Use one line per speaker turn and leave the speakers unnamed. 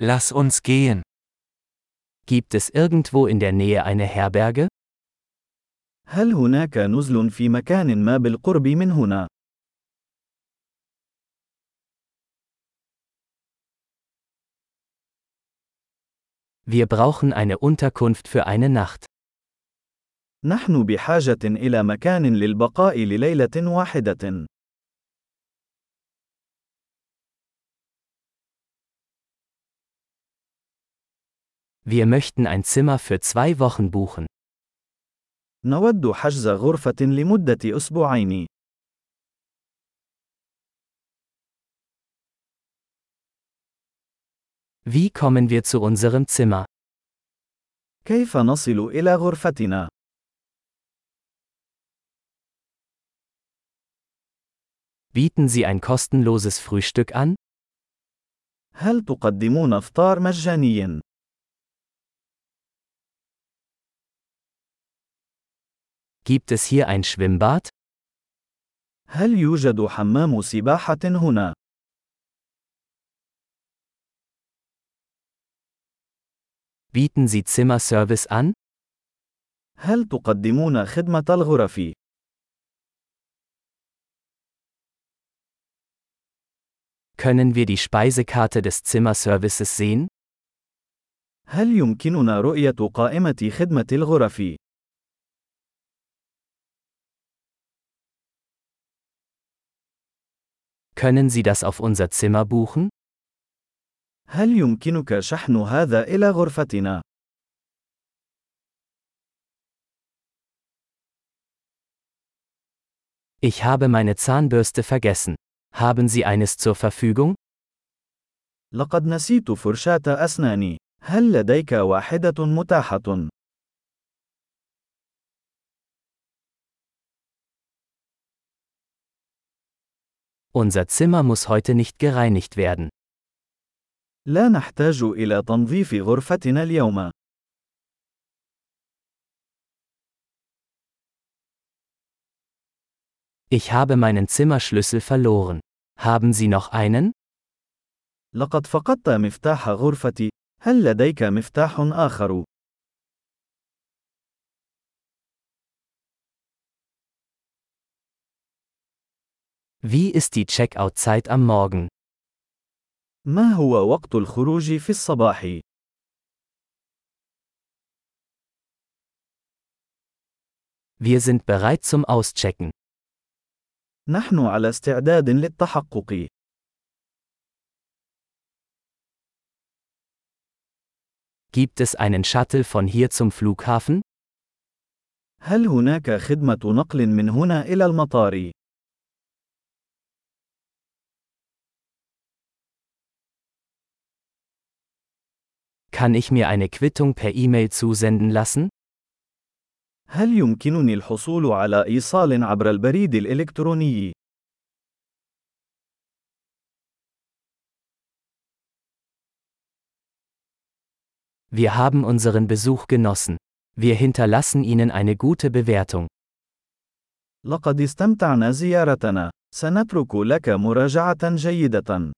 Lass uns gehen.
Gibt es irgendwo in der Nähe eine Herberge?
هل هناك نزل في مكان ما بالقرب من هنا؟
Wir brauchen eine Unterkunft für eine Nacht.
نحن بحاجة إلى مكان للبقاء لليلة واحدة.
Wir möchten ein Zimmer für zwei Wochen buchen.
نود حجز غرفة لمدة أسبوعين.
Wie kommen wir zu unserem Zimmer?
كيف نصل إلى غرفتنا؟
Bieten Sie ein kostenloses Frühstück an?
هل تقدمون إفطار مجاني؟
Gibt es hier ein Schwimmbad?
هل يوجد حمام سباحة هنا؟
Bieten Sie Zimmerservice an?
هل تقدمون خدمة الغرف؟
Können wir die Speisekarte des Zimmerservices sehen?
هل يمكننا رؤية قائمة خدمة الغرف؟
Können Sie das auf unser Zimmer buchen?
هل يمكنك شحن هذا إلى غرفتنا؟
Ich habe meine Zahnbürste vergessen. Haben Sie eines zur Verfügung?
لقد نسيت فرشاة أسناني. هل لديك واحدة متاحة؟
Unser Zimmer muss heute nicht gereinigt werden.
لا نحتاج إلى تنظيف غرفتنا اليوم.
Ich habe meinen Zimmerschlüssel verloren. Haben Sie noch einen?
لقد فقدت مفتاح غرفتي. هل لديك مفتاح آخر؟
Wie ist die Checkout-Zeit am Morgen?
ما هو وقت الخروج في الصباح؟
Wir sind bereit zum Auschecken.
نحن على استعداد للتحقق.
Gibt es einen Shuttle von hier zum Flughafen?
هل هناك خدمة نقل من هنا إلى المطار؟
Kann ich mir eine Quittung per E-Mail zusenden lassen?
هل يمكنني الحصول على إيصال عبر البريد الإلكتروني؟
Wir haben unseren Besuch genossen. Wir hinterlassen Ihnen eine gute Bewertung.
لقد استمتعنا زيارتنا. سنترك لك مراجعة جيدة.